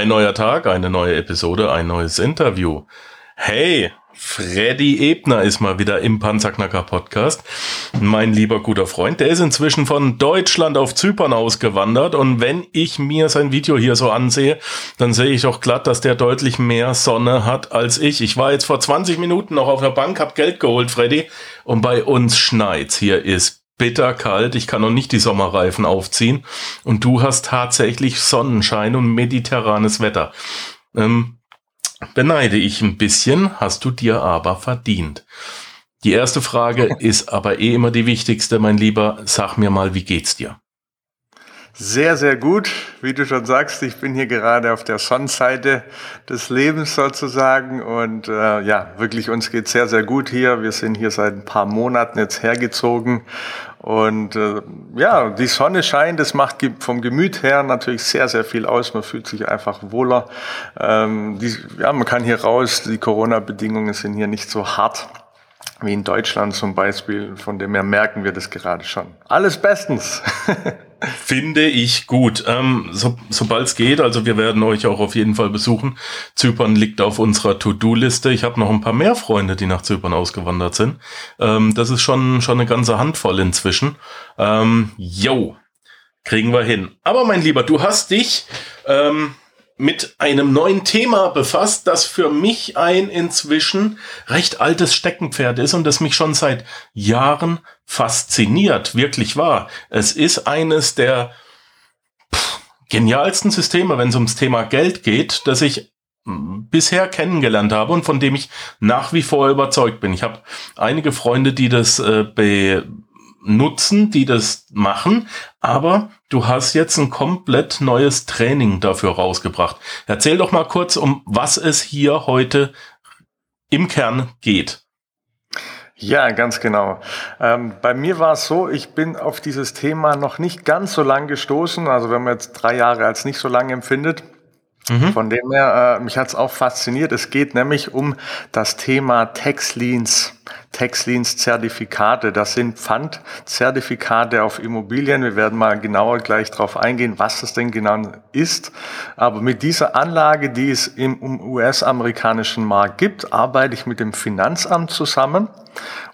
Ein neuer Tag, eine neue Episode, ein neues Interview. Hey, Freddy Ebner ist mal wieder im Panzerknacker Podcast. Mein lieber guter Freund, der ist inzwischen von Deutschland auf Zypern ausgewandert und wenn ich mir sein Video hier so ansehe, dann sehe ich auch glatt, dass der deutlich mehr Sonne hat als ich. Ich war jetzt vor 20 Minuten noch auf der Bank, hab Geld geholt, Freddy, und bei uns schneit's. Hier ist bitterkalt, ich kann noch nicht die Sommerreifen aufziehen und du hast tatsächlich Sonnenschein und mediterranes Wetter. Ähm, beneide ich ein bisschen, hast du dir aber verdient. Die erste Frage ist aber eh immer die wichtigste, mein Lieber. Sag mir mal, wie geht's dir? Sehr, sehr gut. Wie du schon sagst, ich bin hier gerade auf der Sonnenseite des Lebens sozusagen. Und äh, ja, wirklich, uns geht sehr, sehr gut hier. Wir sind hier seit ein paar Monaten jetzt hergezogen. Und äh, ja, die Sonne scheint, das macht vom Gemüt her natürlich sehr, sehr viel aus. Man fühlt sich einfach wohler. Ähm, die, ja, man kann hier raus. Die Corona-Bedingungen sind hier nicht so hart wie in Deutschland zum Beispiel. Von dem her merken wir das gerade schon. Alles bestens. Finde ich gut. Ähm, so, Sobald es geht, also wir werden euch auch auf jeden Fall besuchen. Zypern liegt auf unserer To-Do-Liste. Ich habe noch ein paar mehr Freunde, die nach Zypern ausgewandert sind. Ähm, das ist schon, schon eine ganze Handvoll inzwischen. Ähm, yo, kriegen wir hin. Aber mein Lieber, du hast dich ähm, mit einem neuen Thema befasst, das für mich ein inzwischen recht altes Steckenpferd ist und das mich schon seit Jahren fasziniert, wirklich wahr. Es ist eines der genialsten Systeme, wenn es ums Thema Geld geht, das ich bisher kennengelernt habe und von dem ich nach wie vor überzeugt bin. Ich habe einige Freunde, die das äh, nutzen, die das machen, aber du hast jetzt ein komplett neues Training dafür rausgebracht. Erzähl doch mal kurz, um was es hier heute im Kern geht. Ja, ganz genau. Ähm, bei mir war es so, ich bin auf dieses Thema noch nicht ganz so lang gestoßen. Also wenn man jetzt drei Jahre als nicht so lang empfindet, Mhm. Von dem her, äh, mich hat es auch fasziniert. Es geht nämlich um das Thema Tax-Liens, Tax-Liens-Zertifikate. Das sind Pfandzertifikate auf Immobilien. Wir werden mal genauer gleich darauf eingehen, was das denn genau ist. Aber mit dieser Anlage, die es im US-amerikanischen Markt gibt, arbeite ich mit dem Finanzamt zusammen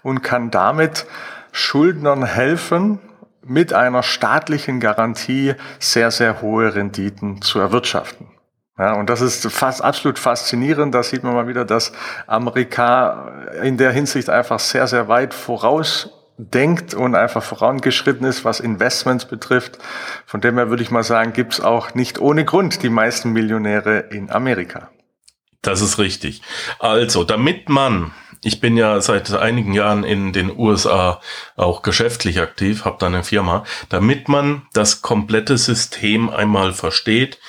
und kann damit Schuldnern helfen, mit einer staatlichen Garantie sehr, sehr hohe Renditen zu erwirtschaften. Ja, und das ist fast absolut faszinierend. Da sieht man mal wieder, dass Amerika in der Hinsicht einfach sehr, sehr weit voraus denkt und einfach vorangeschritten ist, was Investments betrifft. Von dem her würde ich mal sagen, gibt's auch nicht ohne Grund die meisten Millionäre in Amerika. Das ist richtig. Also, damit man ich bin ja seit einigen Jahren in den USA auch geschäftlich aktiv, habe da eine Firma. Damit man das komplette System einmal versteht,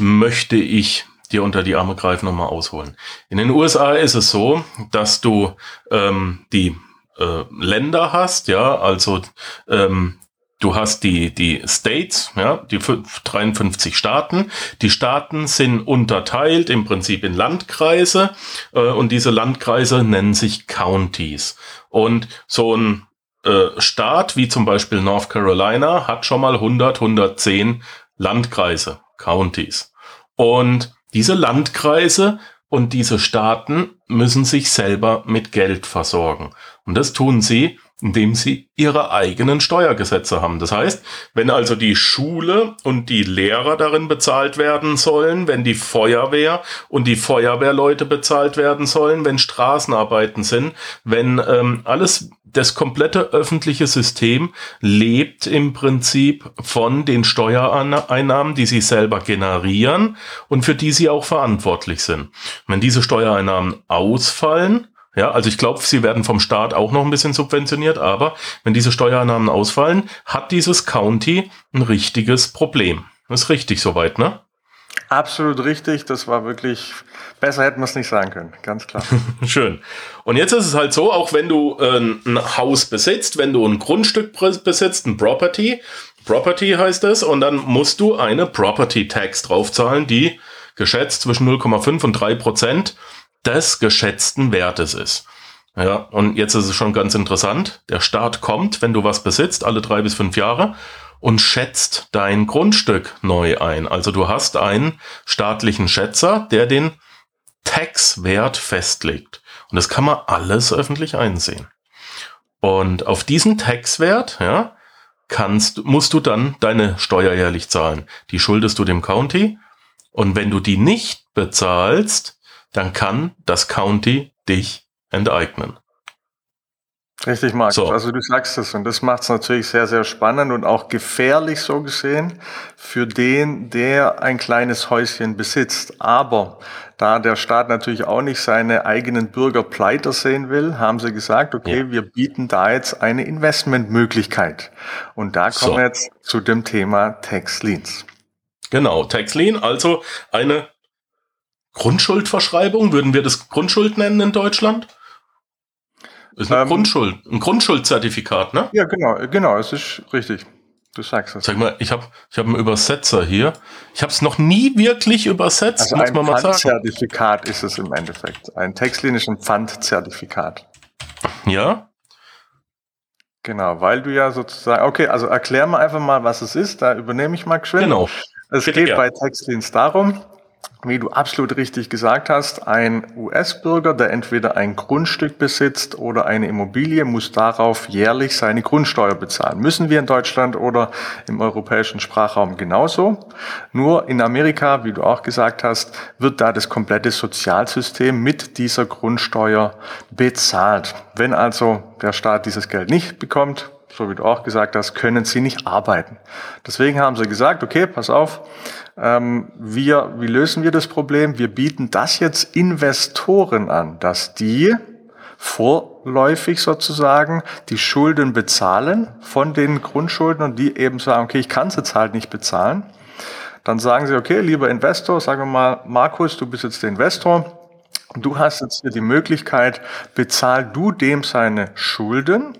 möchte ich dir unter die Arme greifen und mal ausholen. In den USA ist es so, dass du ähm, die äh, Länder hast, ja, also ähm, Du hast die, die States, ja, die 53 Staaten. Die Staaten sind unterteilt im Prinzip in Landkreise äh, und diese Landkreise nennen sich Counties. Und so ein äh, Staat wie zum Beispiel North Carolina hat schon mal 100, 110 Landkreise, Counties. Und diese Landkreise und diese Staaten müssen sich selber mit Geld versorgen. Und das tun sie, indem sie ihre eigenen Steuergesetze haben. Das heißt, wenn also die Schule und die Lehrer darin bezahlt werden sollen, wenn die Feuerwehr und die Feuerwehrleute bezahlt werden sollen, wenn Straßenarbeiten sind, wenn ähm, alles, das komplette öffentliche System lebt im Prinzip von den Steuereinnahmen, die sie selber generieren und für die sie auch verantwortlich sind. Wenn diese Steuereinnahmen ausfallen, ja, also ich glaube, sie werden vom Staat auch noch ein bisschen subventioniert, aber wenn diese Steuereinnahmen ausfallen, hat dieses County ein richtiges Problem. Das ist richtig soweit, ne? Absolut richtig. Das war wirklich, besser hätten wir es nicht sagen können. Ganz klar. Schön. Und jetzt ist es halt so, auch wenn du äh, ein Haus besitzt, wenn du ein Grundstück besitzt, ein Property, Property heißt es, und dann musst du eine Property Tax draufzahlen, die geschätzt zwischen 0,5 und 3 Prozent des geschätzten Wertes ist. Ja, und jetzt ist es schon ganz interessant. Der Staat kommt, wenn du was besitzt, alle drei bis fünf Jahre und schätzt dein Grundstück neu ein. Also du hast einen staatlichen Schätzer, der den Taxwert festlegt. Und das kann man alles öffentlich einsehen. Und auf diesen Taxwert, ja, kannst, musst du dann deine Steuer jährlich zahlen. Die schuldest du dem County. Und wenn du die nicht bezahlst, dann kann das County dich enteignen. Richtig, Markus. So. Also du sagst es und das macht es natürlich sehr, sehr spannend und auch gefährlich so gesehen für den, der ein kleines Häuschen besitzt. Aber da der Staat natürlich auch nicht seine eigenen Bürger pleiter sehen will, haben sie gesagt, okay, ja. wir bieten da jetzt eine Investmentmöglichkeit. Und da kommen so. wir jetzt zu dem Thema Tax Liens. Genau, Tax Lien, also eine Grundschuldverschreibung, würden wir das Grundschuld nennen in Deutschland? Ist eine ähm, Grundschuld, ein Grundschuldzertifikat, ne? Ja, genau, genau, es ist richtig. Du sagst es. Sag mal, ich habe ich hab einen Übersetzer hier. Ich habe es noch nie wirklich übersetzt, also muss man mal sagen. Ein Pfandzertifikat ist es im Endeffekt. Ein textlinischen Pfandzertifikat. Ja? Genau, weil du ja sozusagen, okay, also erklär mal einfach mal, was es ist, da übernehme ich mal geschwind. Genau. Es Bitte geht gern. bei Textlinks darum, wie du absolut richtig gesagt hast, ein US-Bürger, der entweder ein Grundstück besitzt oder eine Immobilie, muss darauf jährlich seine Grundsteuer bezahlen. Müssen wir in Deutschland oder im europäischen Sprachraum genauso. Nur in Amerika, wie du auch gesagt hast, wird da das komplette Sozialsystem mit dieser Grundsteuer bezahlt. Wenn also der Staat dieses Geld nicht bekommt, so wie du auch gesagt hast, können sie nicht arbeiten. Deswegen haben sie gesagt, okay, pass auf, ähm, wir, wie lösen wir das Problem? Wir bieten das jetzt Investoren an, dass die vorläufig sozusagen die Schulden bezahlen von den Grundschulden und die eben sagen, okay, ich kann es jetzt halt nicht bezahlen. Dann sagen sie, okay, lieber Investor, sagen wir mal, Markus, du bist jetzt der Investor, du hast jetzt hier die Möglichkeit, bezahl du dem seine Schulden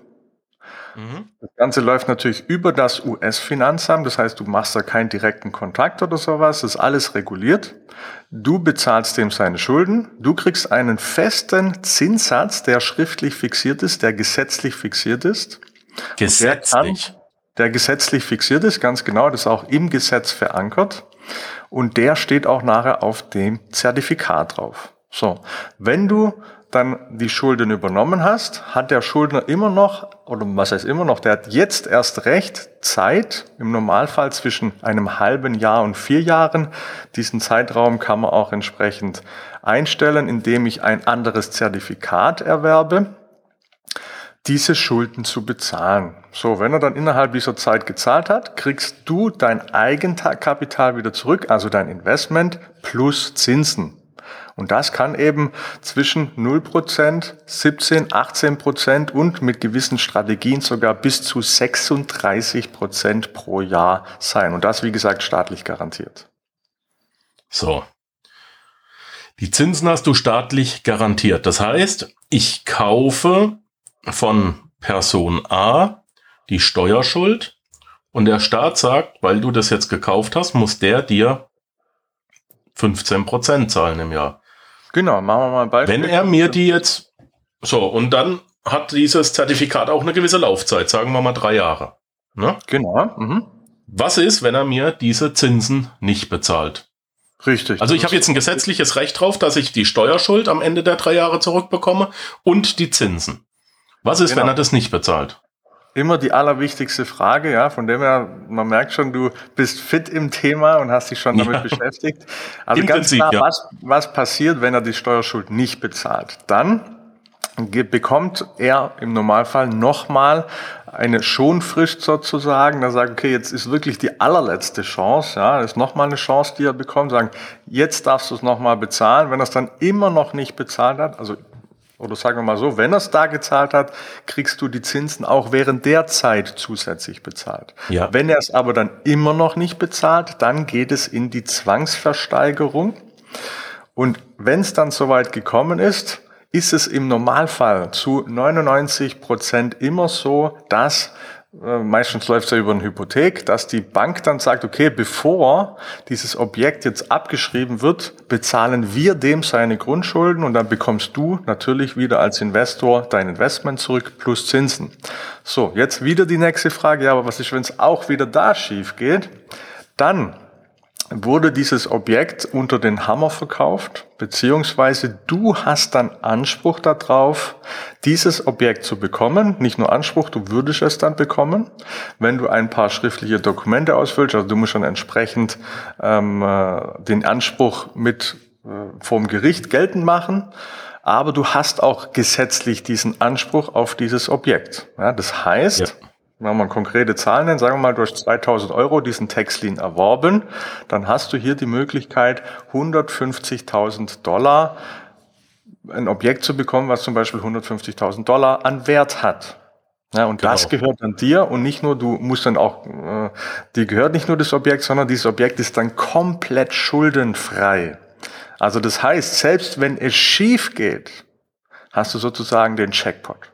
Mhm. Das Ganze läuft natürlich über das US-Finanzamt, das heißt, du machst da keinen direkten Kontakt oder sowas, das ist alles reguliert. Du bezahlst dem seine Schulden, du kriegst einen festen Zinssatz, der schriftlich fixiert ist, der gesetzlich fixiert ist. Gesetzlich? Der, der gesetzlich fixiert ist, ganz genau, das ist auch im Gesetz verankert. Und der steht auch nachher auf dem Zertifikat drauf. So, wenn du dann die Schulden übernommen hast, hat der Schuldner immer noch, oder was heißt immer noch, der hat jetzt erst recht Zeit, im Normalfall zwischen einem halben Jahr und vier Jahren. Diesen Zeitraum kann man auch entsprechend einstellen, indem ich ein anderes Zertifikat erwerbe, diese Schulden zu bezahlen. So, wenn er dann innerhalb dieser Zeit gezahlt hat, kriegst du dein Eigenkapital wieder zurück, also dein Investment plus Zinsen. Und das kann eben zwischen 0%, 17, 18% und mit gewissen Strategien sogar bis zu 36% pro Jahr sein. Und das, wie gesagt, staatlich garantiert. So. Die Zinsen hast du staatlich garantiert. Das heißt, ich kaufe von Person A die Steuerschuld und der Staat sagt, weil du das jetzt gekauft hast, muss der dir 15% zahlen im Jahr. Genau, machen wir mal ein Beispiel. Wenn er mir die jetzt, so, und dann hat dieses Zertifikat auch eine gewisse Laufzeit, sagen wir mal drei Jahre. Ne? Genau. Mhm. Was ist, wenn er mir diese Zinsen nicht bezahlt? Richtig. Also ich habe jetzt ein gesetzliches Recht drauf, dass ich die Steuerschuld am Ende der drei Jahre zurückbekomme und die Zinsen. Was ist, genau. wenn er das nicht bezahlt? Immer die allerwichtigste Frage, ja, von dem her, man merkt schon, du bist fit im Thema und hast dich schon damit ja. beschäftigt. Also Im ganz Prinzip, klar, ja. was, was passiert, wenn er die Steuerschuld nicht bezahlt? Dann bekommt er im Normalfall nochmal eine Schonfrist sozusagen, da sagt, okay, jetzt ist wirklich die allerletzte Chance, ja, das ist nochmal eine Chance, die er bekommt, sagen, jetzt darfst du es nochmal bezahlen. Wenn er es dann immer noch nicht bezahlt hat, also oder sagen wir mal so, wenn er es da gezahlt hat, kriegst du die Zinsen auch während der Zeit zusätzlich bezahlt. Ja. Wenn er es aber dann immer noch nicht bezahlt, dann geht es in die Zwangsversteigerung. Und wenn es dann soweit gekommen ist, ist es im Normalfall zu 99 Prozent immer so, dass meistens läuft es ja über eine Hypothek, dass die Bank dann sagt, okay, bevor dieses Objekt jetzt abgeschrieben wird, bezahlen wir dem seine Grundschulden und dann bekommst du natürlich wieder als Investor dein Investment zurück plus Zinsen. So, jetzt wieder die nächste Frage, ja, aber was ist, wenn es auch wieder da schief geht? Dann wurde dieses Objekt unter den Hammer verkauft, beziehungsweise du hast dann Anspruch darauf, dieses Objekt zu bekommen. Nicht nur Anspruch, du würdest es dann bekommen, wenn du ein paar schriftliche Dokumente ausfüllst. Also du musst dann entsprechend ähm, äh, den Anspruch mit äh, vom Gericht geltend machen. Aber du hast auch gesetzlich diesen Anspruch auf dieses Objekt. Ja, das heißt, ja wenn man konkrete Zahlen nennt, sagen wir mal, du hast 2000 Euro diesen Textlin erworben, dann hast du hier die Möglichkeit, 150.000 Dollar ein Objekt zu bekommen, was zum Beispiel 150.000 Dollar an Wert hat. Ja, und genau. das gehört dann dir und nicht nur, du musst dann auch, äh, dir gehört nicht nur das Objekt, sondern dieses Objekt ist dann komplett schuldenfrei. Also das heißt, selbst wenn es schief geht, hast du sozusagen den Checkpot.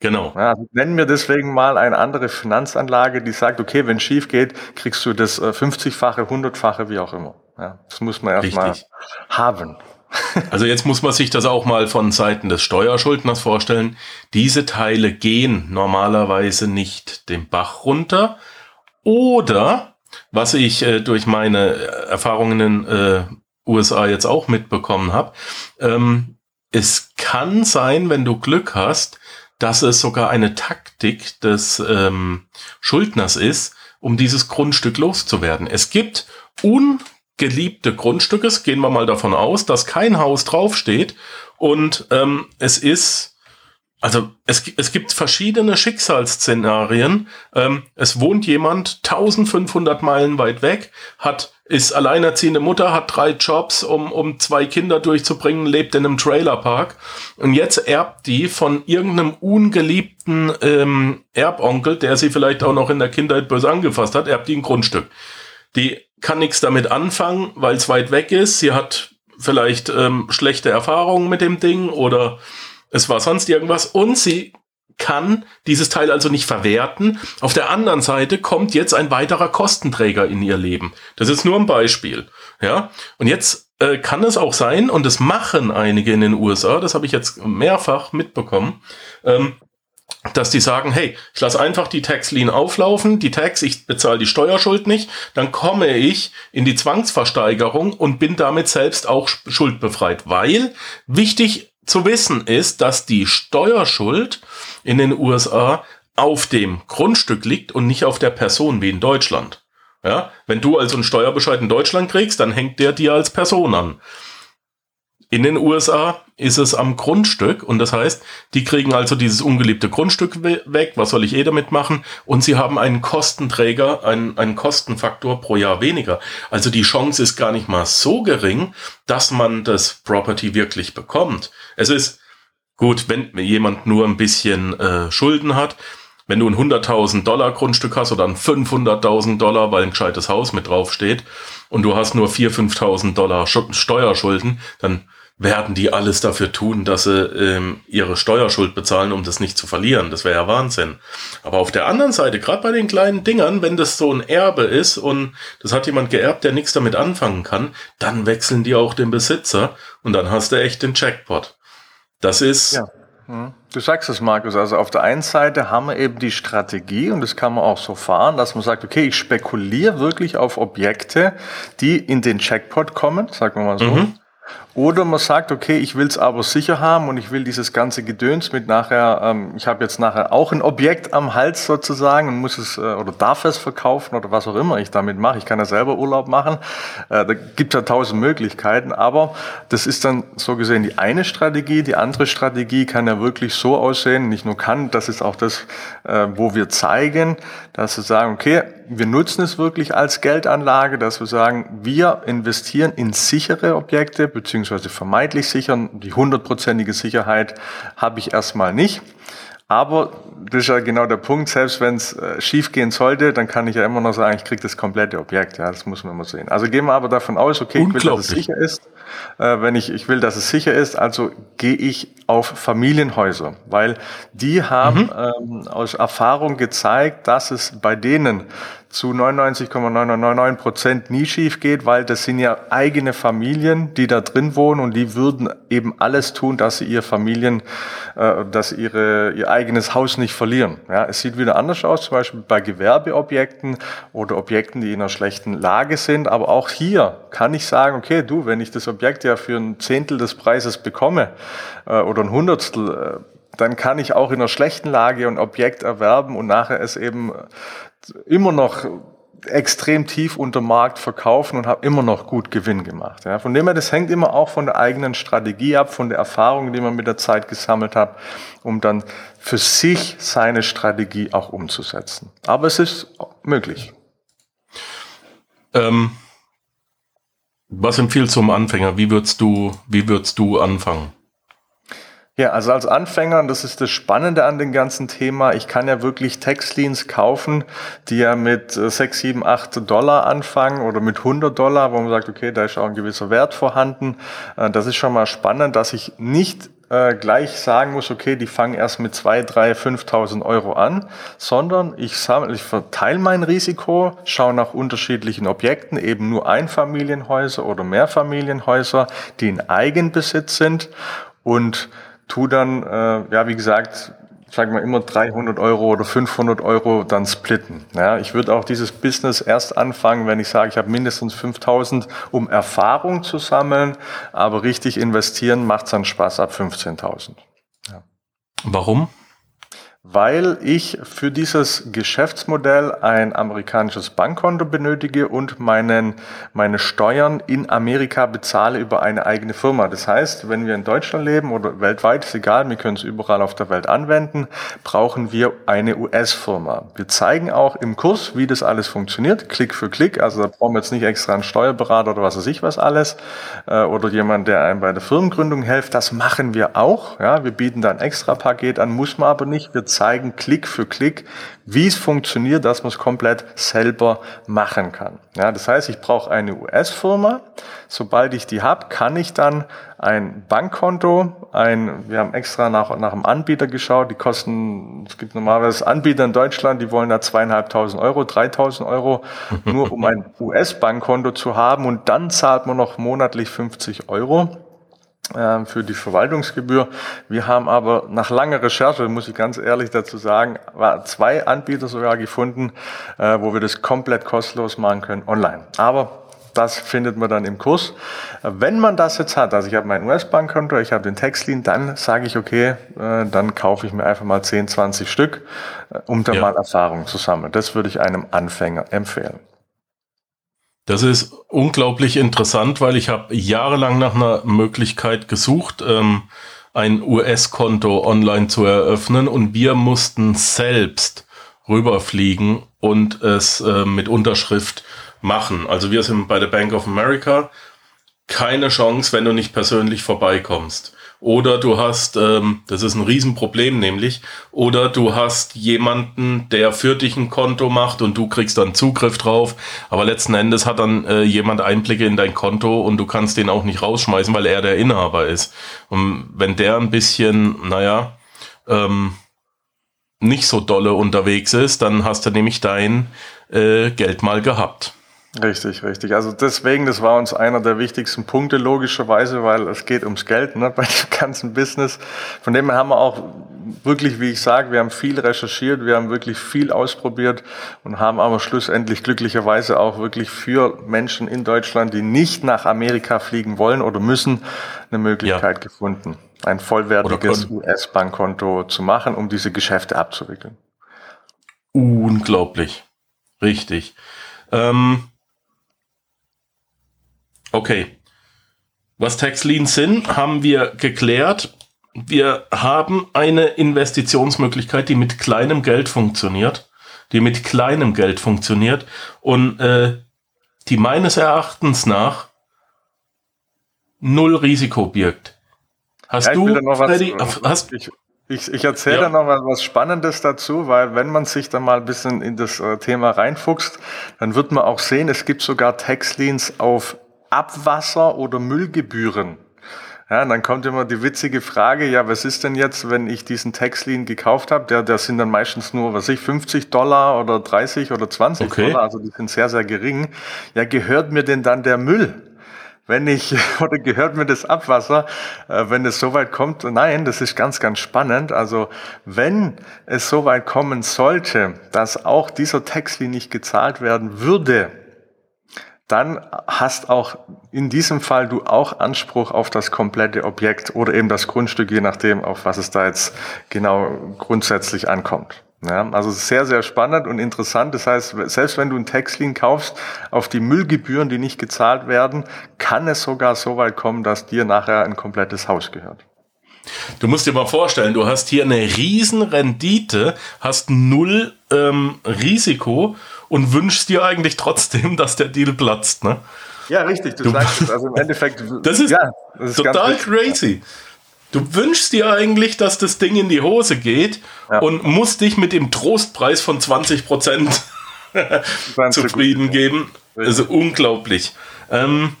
Genau. Ja, also nennen wir deswegen mal eine andere Finanzanlage, die sagt, okay, wenn schief geht, kriegst du das 50-fache, äh, 100-fache, wie auch immer. Ja, das muss man erstmal haben. Also jetzt muss man sich das auch mal von Seiten des Steuerschuldners vorstellen. Diese Teile gehen normalerweise nicht den Bach runter. Oder, was ich äh, durch meine Erfahrungen in äh, USA jetzt auch mitbekommen habe, ähm, es kann sein, wenn du Glück hast, dass es sogar eine Taktik des ähm, Schuldners ist, um dieses Grundstück loszuwerden. Es gibt ungeliebte Grundstücke, gehen wir mal davon aus, dass kein Haus draufsteht und ähm, es ist also es, es gibt verschiedene Schicksalsszenarien. Ähm, es wohnt jemand 1500 Meilen weit weg, hat ist alleinerziehende Mutter, hat drei Jobs, um, um zwei Kinder durchzubringen, lebt in einem Trailerpark und jetzt erbt die von irgendeinem ungeliebten ähm, Erbonkel, der sie vielleicht auch noch in der Kindheit böse angefasst hat, erbt die ein Grundstück. Die kann nichts damit anfangen, weil es weit weg ist. Sie hat vielleicht ähm, schlechte Erfahrungen mit dem Ding oder es war sonst irgendwas und sie kann dieses Teil also nicht verwerten. Auf der anderen Seite kommt jetzt ein weiterer Kostenträger in ihr Leben. Das ist nur ein Beispiel. Ja, und jetzt äh, kann es auch sein, und das machen einige in den USA, das habe ich jetzt mehrfach mitbekommen, ähm, dass die sagen, hey, ich lasse einfach die Tax-Lien auflaufen, die Tax, ich bezahle die Steuerschuld nicht, dann komme ich in die Zwangsversteigerung und bin damit selbst auch schuldbefreit, weil wichtig zu wissen ist, dass die Steuerschuld in den USA auf dem Grundstück liegt und nicht auf der Person wie in Deutschland. Ja, wenn du also einen Steuerbescheid in Deutschland kriegst, dann hängt der dir als Person an. In den USA ist es am Grundstück und das heißt, die kriegen also dieses ungeliebte Grundstück weg. Was soll ich eh damit machen? Und sie haben einen Kostenträger, einen, einen Kostenfaktor pro Jahr weniger. Also die Chance ist gar nicht mal so gering, dass man das Property wirklich bekommt. Es ist gut, wenn jemand nur ein bisschen äh, Schulden hat. Wenn du ein 100.000 Dollar Grundstück hast oder ein 500.000 Dollar, weil ein gescheites Haus mit drauf steht und du hast nur 4.000, 5.000 Dollar Steuerschulden, dann werden die alles dafür tun, dass sie ähm, ihre Steuerschuld bezahlen, um das nicht zu verlieren. Das wäre ja Wahnsinn. Aber auf der anderen Seite, gerade bei den kleinen Dingern, wenn das so ein Erbe ist und das hat jemand geerbt, der nichts damit anfangen kann, dann wechseln die auch den Besitzer und dann hast du echt den Jackpot. Das ist. Ja. Hm. Du sagst es, Markus. Also auf der einen Seite haben wir eben die Strategie und das kann man auch so fahren, dass man sagt, okay, ich spekuliere wirklich auf Objekte, die in den Jackpot kommen, sagen wir mal so. Mhm oder man sagt, okay, ich will es aber sicher haben und ich will dieses ganze Gedöns mit nachher, ähm, ich habe jetzt nachher auch ein Objekt am Hals sozusagen und muss es äh, oder darf es verkaufen oder was auch immer ich damit mache. Ich kann ja selber Urlaub machen. Äh, da gibt es ja tausend Möglichkeiten, aber das ist dann so gesehen die eine Strategie. Die andere Strategie kann ja wirklich so aussehen, nicht nur kann, das ist auch das, äh, wo wir zeigen, dass wir sagen, okay, wir nutzen es wirklich als Geldanlage, dass wir sagen, wir investieren in sichere Objekte, beziehungsweise vermeintlich sichern. Die hundertprozentige Sicherheit habe ich erstmal nicht. Aber das ist ja genau der Punkt, selbst wenn es äh, schief gehen sollte, dann kann ich ja immer noch sagen, ich kriege das komplette Objekt. Ja, das muss man immer sehen. Also gehen wir aber davon aus, okay, ich will, dass es sicher ist. Äh, wenn ich, ich will, dass es sicher ist, also gehe ich auf Familienhäuser, weil die haben mhm. ähm, aus Erfahrung gezeigt, dass es bei denen zu 99,999 Prozent nie schief geht, weil das sind ja eigene Familien, die da drin wohnen und die würden eben alles tun, dass sie ihr Familien, äh, dass ihre, ihr eigenes Haus nicht verlieren. Ja, es sieht wieder anders aus, zum Beispiel bei Gewerbeobjekten oder Objekten, die in einer schlechten Lage sind. Aber auch hier kann ich sagen, okay, du, wenn ich das Objekt ja für ein Zehntel des Preises bekomme äh, oder ein Hundertstel, äh, dann kann ich auch in einer schlechten Lage ein Objekt erwerben und nachher es eben immer noch extrem tief unter Markt verkaufen und habe immer noch gut Gewinn gemacht. Ja, von dem her, das hängt immer auch von der eigenen Strategie ab, von der Erfahrung, die man mit der Zeit gesammelt hat, um dann für sich seine Strategie auch umzusetzen. Aber es ist möglich. Ähm, was empfiehlst du zum Anfänger? Wie würdest du, wie würdest du anfangen? Ja, also als Anfänger, und das ist das Spannende an dem ganzen Thema, ich kann ja wirklich Textleans kaufen, die ja mit 6, 7, 8 Dollar anfangen oder mit 100 Dollar, wo man sagt, okay, da ist auch ein gewisser Wert vorhanden. Äh, das ist schon mal spannend, dass ich nicht äh, gleich sagen muss, okay, die fangen erst mit 2, 3, 5.000 Euro an, sondern ich, sammle, ich verteile mein Risiko, schaue nach unterschiedlichen Objekten, eben nur Einfamilienhäuser oder Mehrfamilienhäuser, die in Eigenbesitz sind und tu dann, äh, ja, wie gesagt, sagen wir immer 300 Euro oder 500 Euro dann splitten. Ja, ich würde auch dieses Business erst anfangen, wenn ich sage, ich habe mindestens 5000, um Erfahrung zu sammeln, aber richtig investieren macht dann Spaß ab 15.000. Ja. Warum? Weil ich für dieses Geschäftsmodell ein amerikanisches Bankkonto benötige und meinen, meine Steuern in Amerika bezahle über eine eigene Firma. Das heißt, wenn wir in Deutschland leben oder weltweit, ist egal, wir können es überall auf der Welt anwenden, brauchen wir eine US-Firma. Wir zeigen auch im Kurs, wie das alles funktioniert, Klick für Klick. Also da brauchen wir jetzt nicht extra einen Steuerberater oder was weiß ich was alles äh, oder jemand, der einem bei der Firmengründung hilft. Das machen wir auch. Ja, wir bieten da ein extra Paket an, muss man aber nicht. Wir zeigen Klick für Klick, wie es funktioniert, dass man es komplett selber machen kann. Ja, das heißt, ich brauche eine US-Firma. Sobald ich die habe, kann ich dann ein Bankkonto, ein, wir haben extra nach, nach einem Anbieter geschaut, die kosten, es gibt normalerweise Anbieter in Deutschland, die wollen da zweieinhalbtausend Euro, dreitausend Euro, nur um ein US-Bankkonto zu haben und dann zahlt man noch monatlich 50 Euro. Ähm, für die Verwaltungsgebühr. Wir haben aber nach langer Recherche, muss ich ganz ehrlich dazu sagen, zwei Anbieter sogar gefunden, äh, wo wir das komplett kostenlos machen können online. Aber das findet man dann im Kurs. Wenn man das jetzt hat, also ich habe mein US-Bankkonto, ich habe den Textlin, dann sage ich, okay, äh, dann kaufe ich mir einfach mal 10, 20 Stück, äh, um da ja. mal Erfahrung zu sammeln. Das würde ich einem Anfänger empfehlen. Das ist unglaublich interessant, weil ich habe jahrelang nach einer Möglichkeit gesucht, ähm, ein US-Konto online zu eröffnen und wir mussten selbst rüberfliegen und es äh, mit Unterschrift machen. Also wir sind bei der Bank of America keine Chance, wenn du nicht persönlich vorbeikommst. Oder du hast, ähm, das ist ein Riesenproblem nämlich, oder du hast jemanden, der für dich ein Konto macht und du kriegst dann Zugriff drauf, aber letzten Endes hat dann äh, jemand Einblicke in dein Konto und du kannst den auch nicht rausschmeißen, weil er der Inhaber ist. Und wenn der ein bisschen, naja, ähm, nicht so dolle unterwegs ist, dann hast du nämlich dein äh, Geld mal gehabt. Richtig, richtig. Also deswegen, das war uns einer der wichtigsten Punkte logischerweise, weil es geht ums Geld ne, bei dem ganzen Business. Von dem her haben wir auch wirklich, wie ich sage, wir haben viel recherchiert, wir haben wirklich viel ausprobiert und haben aber schlussendlich glücklicherweise auch wirklich für Menschen in Deutschland, die nicht nach Amerika fliegen wollen oder müssen, eine Möglichkeit ja. gefunden, ein vollwertiges US-Bankkonto zu machen, um diese Geschäfte abzuwickeln. Unglaublich. Richtig. Ähm Okay. Was Tax Liens sind, haben wir geklärt. Wir haben eine Investitionsmöglichkeit, die mit kleinem Geld funktioniert, die mit kleinem Geld funktioniert und äh, die meines Erachtens nach null Risiko birgt. Hast ja, du, Freddy, hast, ich, Ich, ich erzähle ja. da noch mal was Spannendes dazu, weil wenn man sich da mal ein bisschen in das äh, Thema reinfuchst, dann wird man auch sehen, es gibt sogar Taxleans auf Abwasser oder Müllgebühren. Ja, dann kommt immer die witzige Frage, ja, was ist denn jetzt, wenn ich diesen Taxlean gekauft habe? Der, der sind dann meistens nur, was ich, 50 Dollar oder 30 oder 20 okay. Dollar, also die sind sehr, sehr gering. Ja, gehört mir denn dann der Müll? wenn ich, oder gehört mir das Abwasser, äh, wenn es soweit kommt? Nein, das ist ganz, ganz spannend. Also wenn es soweit kommen sollte, dass auch dieser Taxi nicht gezahlt werden würde, dann hast auch in diesem Fall du auch Anspruch auf das komplette Objekt oder eben das Grundstück, je nachdem, auf was es da jetzt genau grundsätzlich ankommt. Ja, also sehr, sehr spannend und interessant. Das heißt, selbst wenn du einen Textlin kaufst, auf die Müllgebühren, die nicht gezahlt werden, kann es sogar so weit kommen, dass dir nachher ein komplettes Haus gehört. Du musst dir mal vorstellen, du hast hier eine riesen Rendite, hast null ähm, Risiko und wünschst dir eigentlich trotzdem, dass der Deal platzt, ne? Ja, richtig, du, du sagst es. Also im Endeffekt. Das ist, ja, das ist total crazy. Du wünschst dir eigentlich, dass das Ding in die Hose geht ja. und musst dich mit dem Trostpreis von 20 Prozent zufrieden geben. Also unglaublich. Ähm,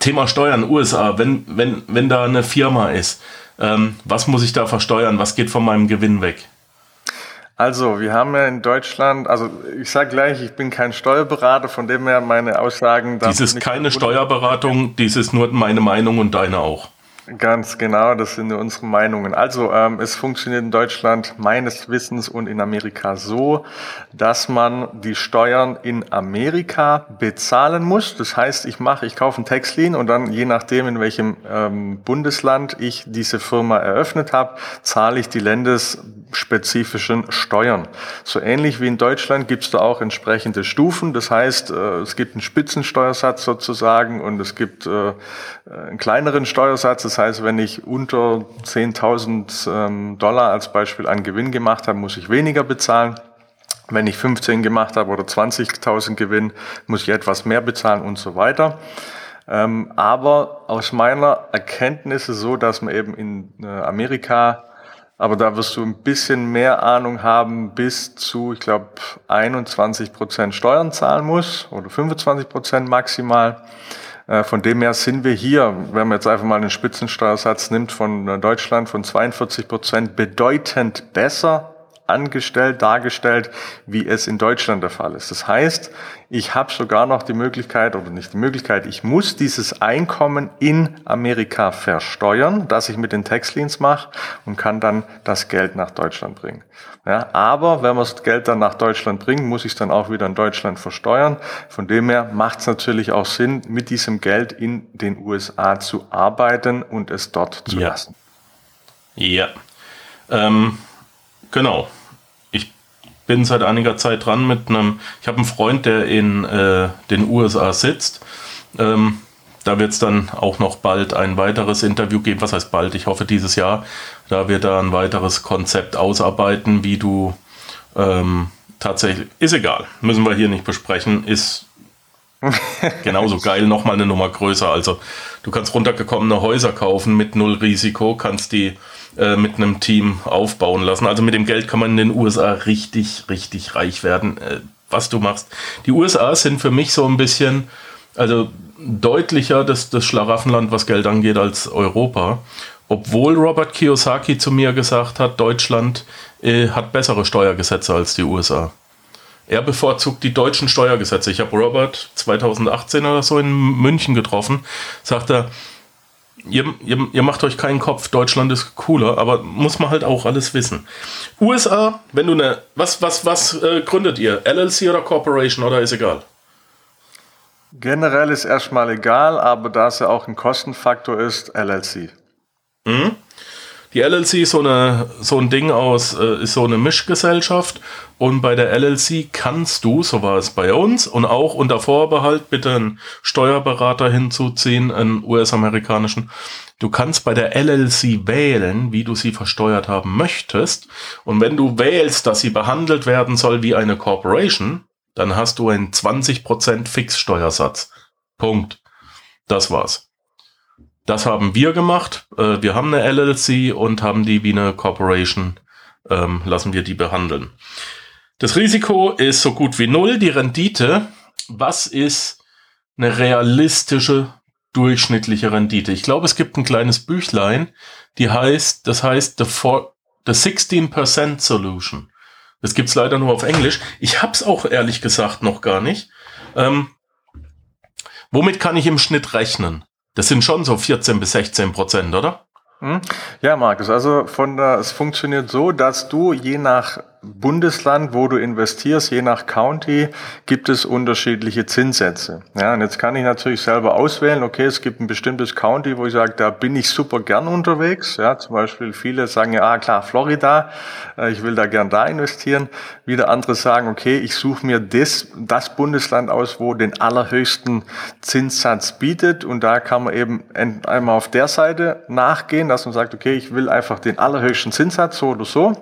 Thema Steuern, USA, wenn, wenn, wenn da eine Firma ist, ähm, was muss ich da versteuern? Was geht von meinem Gewinn weg? Also, wir haben ja in Deutschland, also ich sage gleich, ich bin kein Steuerberater, von dem her meine Aussagen. Dies ist keine Steuerberatung, dies ist nur meine Meinung und deine auch. Ganz genau, das sind unsere Meinungen. Also ähm, es funktioniert in Deutschland meines Wissens und in Amerika so, dass man die Steuern in Amerika bezahlen muss. Das heißt, ich mache, ich kaufe ein Taxlien und dann je nachdem, in welchem ähm, Bundesland ich diese Firma eröffnet habe, zahle ich die landesspezifischen Steuern. So ähnlich wie in Deutschland gibt es da auch entsprechende Stufen. Das heißt, äh, es gibt einen Spitzensteuersatz sozusagen und es gibt äh, einen kleineren Steuersatz. Das heißt, wenn ich unter 10.000 ähm, Dollar als Beispiel an Gewinn gemacht habe, muss ich weniger bezahlen. Wenn ich 15 gemacht habe oder 20.000 Gewinn, muss ich etwas mehr bezahlen und so weiter. Ähm, aber aus meiner Erkenntnis ist so, dass man eben in äh, Amerika, aber da wirst du ein bisschen mehr Ahnung haben, bis zu, ich glaube, 21 Prozent Steuern zahlen muss oder 25 Prozent maximal. Äh, von dem her sind wir hier, wenn man jetzt einfach mal einen Spitzensteuersatz nimmt von äh, Deutschland von 42 Prozent, bedeutend besser angestellt, dargestellt, wie es in Deutschland der Fall ist. Das heißt, ich habe sogar noch die Möglichkeit, oder nicht die Möglichkeit, ich muss dieses Einkommen in Amerika versteuern, das ich mit den Taxliens mache und kann dann das Geld nach Deutschland bringen. Ja, aber wenn man das Geld dann nach Deutschland bringt, muss ich es dann auch wieder in Deutschland versteuern. Von dem her macht es natürlich auch Sinn, mit diesem Geld in den USA zu arbeiten und es dort zu ja. lassen. Ja. Ähm Genau. Bin seit einiger Zeit dran mit einem, ich habe einen Freund, der in äh, den USA sitzt. Ähm, da wird es dann auch noch bald ein weiteres Interview geben. Was heißt bald? Ich hoffe dieses Jahr. Da wird er ein weiteres Konzept ausarbeiten, wie du ähm, tatsächlich. Ist egal. Müssen wir hier nicht besprechen. Ist genauso geil. Nochmal eine Nummer größer. Also du kannst runtergekommene Häuser kaufen mit null Risiko, kannst die äh, mit einem Team aufbauen lassen. Also mit dem Geld kann man in den USA richtig, richtig reich werden, äh, was du machst. Die USA sind für mich so ein bisschen, also deutlicher das, das Schlaraffenland, was Geld angeht, als Europa. Obwohl Robert Kiyosaki zu mir gesagt hat, Deutschland äh, hat bessere Steuergesetze als die USA. Er bevorzugt die deutschen Steuergesetze. Ich habe Robert 2018 oder so in München getroffen. Sagt er, ihr, ihr, ihr macht euch keinen Kopf, Deutschland ist cooler, aber muss man halt auch alles wissen. USA, wenn du eine, was, was, was äh, gründet ihr? LLC oder Corporation oder ist egal? Generell ist erstmal egal, aber da es ja auch ein Kostenfaktor ist, LLC. Mhm. Die LLC ist so, eine, so ein Ding aus, äh, ist so eine Mischgesellschaft und bei der LLC kannst du, so war es bei uns und auch unter Vorbehalt bitte einen Steuerberater hinzuziehen, einen US-amerikanischen. Du kannst bei der LLC wählen, wie du sie versteuert haben möchtest. Und wenn du wählst, dass sie behandelt werden soll wie eine Corporation, dann hast du einen 20% Fixsteuersatz. Punkt. Das war's. Das haben wir gemacht. Äh, wir haben eine LLC und haben die wie eine Corporation, ähm, lassen wir die behandeln. Das Risiko ist so gut wie null. Die Rendite, was ist eine realistische durchschnittliche Rendite? Ich glaube, es gibt ein kleines Büchlein, die heißt, das heißt The, for, the 16% Solution. Das gibt's leider nur auf Englisch. Ich hab's auch ehrlich gesagt noch gar nicht. Ähm, womit kann ich im Schnitt rechnen? Das sind schon so 14 bis 16 Prozent, oder? Hm? Ja, Markus, also von der, es funktioniert so, dass du je nach Bundesland, wo du investierst, je nach County, gibt es unterschiedliche Zinssätze. Ja, und jetzt kann ich natürlich selber auswählen, okay, es gibt ein bestimmtes County, wo ich sage, da bin ich super gern unterwegs. Ja, zum Beispiel viele sagen ja, ah klar, Florida, äh, ich will da gern da investieren. Wieder andere sagen, okay, ich suche mir das, das Bundesland aus, wo den allerhöchsten Zinssatz bietet. Und da kann man eben einmal auf der Seite nachgehen, dass man sagt, okay, ich will einfach den allerhöchsten Zinssatz, so oder so.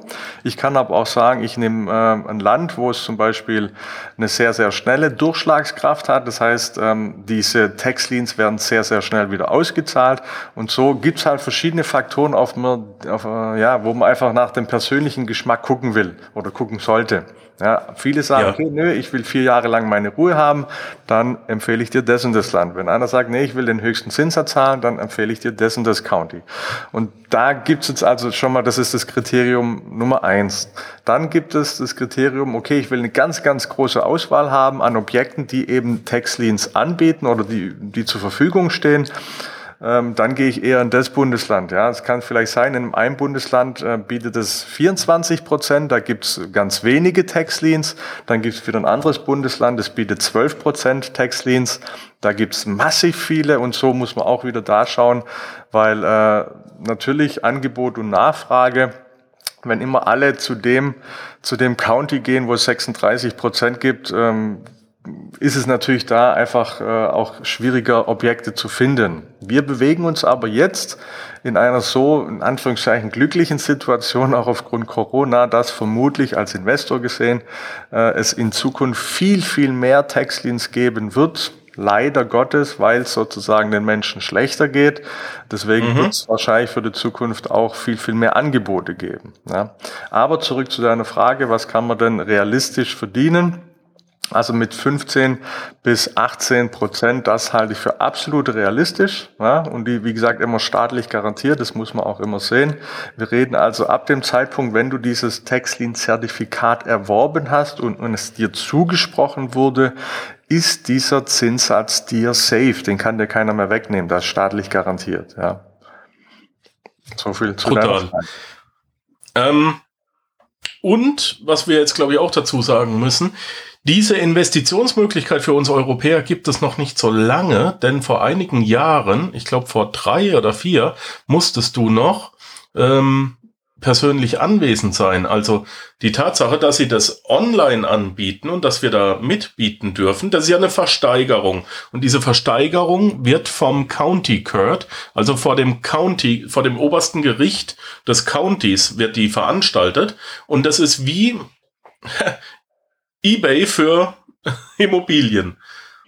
Ich kann aber auch sagen, sagen, ich nehme äh, ein Land, wo es zum Beispiel eine sehr, sehr schnelle Durchschlagskraft hat. Das heißt, ähm, diese Tax-Liens werden sehr, sehr schnell wieder ausgezahlt. Und so gibt es halt verschiedene Faktoren, auf, auf, äh, ja, wo man einfach nach dem persönlichen Geschmack gucken will oder gucken sollte. Ja, viele sagen, ja. okay, nö, ich will vier Jahre lang meine Ruhe haben, dann empfehle ich dir das und das Land. Wenn einer sagt, nee, ich will den höchsten Zinssatz zahlen, dann empfehle ich dir das und das County. Und da gibt es jetzt also schon mal, das ist das Kriterium Nummer eins. Dann gibt es das Kriterium, okay, ich will eine ganz, ganz große Auswahl haben an Objekten, die eben Tax Liens anbieten oder die, die zur Verfügung stehen ähm, dann gehe ich eher in das Bundesland. Ja, es kann vielleicht sein, in einem Bundesland äh, bietet es 24 Prozent, da gibt es ganz wenige Tax-Liens. Dann gibt es wieder ein anderes Bundesland, das bietet 12 Prozent Tax-Liens. Da gibt es massiv viele und so muss man auch wieder da schauen, weil äh, natürlich Angebot und Nachfrage wenn immer alle zu dem, zu dem County gehen, wo es 36 Prozent gibt, ähm, ist es natürlich da einfach äh, auch schwieriger, Objekte zu finden. Wir bewegen uns aber jetzt in einer so, in Anführungszeichen, glücklichen Situation, auch aufgrund Corona, dass vermutlich als Investor gesehen äh, es in Zukunft viel, viel mehr Taxliens geben wird. Leider Gottes, weil es sozusagen den Menschen schlechter geht. Deswegen mhm. wird es wahrscheinlich für die Zukunft auch viel, viel mehr Angebote geben. Ja. Aber zurück zu deiner Frage, was kann man denn realistisch verdienen? Also mit 15 bis 18 Prozent, das halte ich für absolut realistisch. Ja, und die, wie gesagt, immer staatlich garantiert, das muss man auch immer sehen. Wir reden also ab dem Zeitpunkt, wenn du dieses Textlin-Zertifikat erworben hast und, und es dir zugesprochen wurde, ist dieser Zinssatz dir safe. Den kann dir keiner mehr wegnehmen. Das ist staatlich garantiert. Ja. So viel zu Total. Ähm, und was wir jetzt, glaube ich, auch dazu sagen müssen, diese Investitionsmöglichkeit für uns Europäer gibt es noch nicht so lange, denn vor einigen Jahren, ich glaube vor drei oder vier, musstest du noch ähm, persönlich anwesend sein. Also die Tatsache, dass sie das online anbieten und dass wir da mitbieten dürfen, das ist ja eine Versteigerung. Und diese Versteigerung wird vom County Court, also vor dem County, vor dem obersten Gericht des Countys wird die veranstaltet. Und das ist wie, eBay für Immobilien.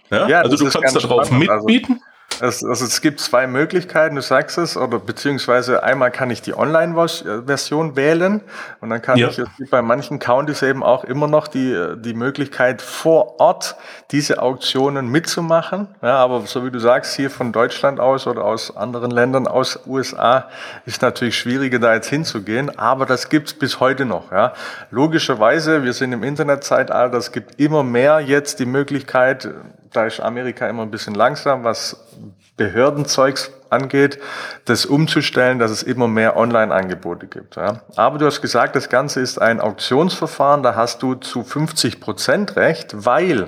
Ja, ja also du kannst darauf also mitbieten. Also es, also es gibt zwei Möglichkeiten, du sagst es, oder beziehungsweise einmal kann ich die Online-Version wählen und dann kann ja. ich, es gibt bei manchen Countys eben auch immer noch die, die Möglichkeit, vor Ort diese Auktionen mitzumachen. Ja, aber so wie du sagst, hier von Deutschland aus oder aus anderen Ländern, aus USA, ist natürlich schwieriger, da jetzt hinzugehen, aber das gibt's bis heute noch. Ja. Logischerweise, wir sind im Internetzeitalter, es gibt immer mehr jetzt die Möglichkeit, da ist Amerika immer ein bisschen langsam, was Behördenzeugs angeht, das umzustellen, dass es immer mehr Online-Angebote gibt. Ja. Aber du hast gesagt, das Ganze ist ein Auktionsverfahren, da hast du zu 50 Prozent recht, weil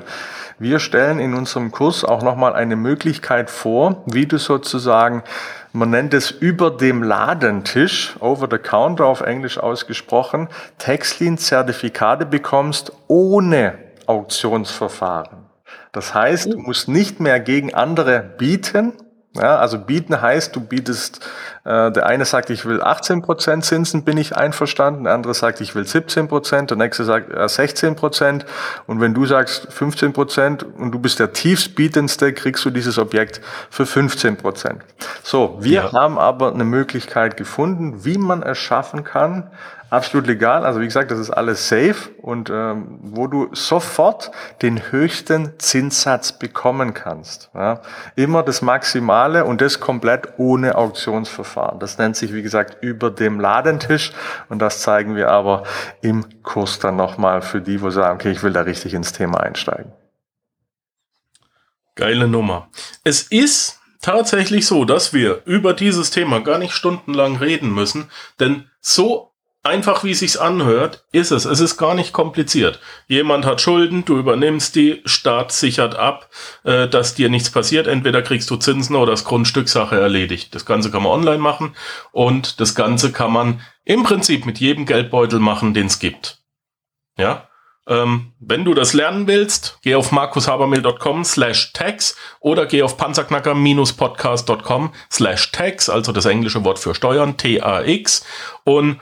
wir stellen in unserem Kurs auch nochmal eine Möglichkeit vor, wie du sozusagen, man nennt es über dem Ladentisch, over the counter auf Englisch ausgesprochen, Textlin-Zertifikate bekommst ohne Auktionsverfahren. Das heißt, du musst nicht mehr gegen andere bieten, Ja, also bieten heißt, du bietest, äh, der eine sagt, ich will 18 Prozent Zinsen, bin ich einverstanden, der andere sagt, ich will 17 Prozent, der nächste sagt äh, 16 Prozent. Und wenn du sagst 15 Prozent und du bist der tiefstbietendste, kriegst du dieses Objekt für 15 Prozent. So, wir ja. haben aber eine Möglichkeit gefunden, wie man es schaffen kann, absolut legal. Also wie gesagt, das ist alles safe und ähm, wo du sofort den höchsten Zinssatz bekommen kannst. Ja. Immer das Maximale und das komplett ohne Auktionsverfahren. Das nennt sich, wie gesagt, über dem Ladentisch und das zeigen wir aber im Kurs dann nochmal für die, wo sagen, okay, ich will da richtig ins Thema einsteigen. Geile Nummer. Es ist tatsächlich so, dass wir über dieses Thema gar nicht stundenlang reden müssen, denn so einfach wie sich's anhört, ist es. Es ist gar nicht kompliziert. Jemand hat Schulden, du übernimmst die, Staat sichert ab, äh, dass dir nichts passiert. Entweder kriegst du Zinsen oder das Grundstückssache erledigt. Das Ganze kann man online machen und das Ganze kann man im Prinzip mit jedem Geldbeutel machen, den es gibt. Ja. Ähm, wenn du das lernen willst, geh auf markushabermill.com slash tax oder geh auf panzerknacker-podcast.com slash tax, also das englische Wort für Steuern, T-A-X und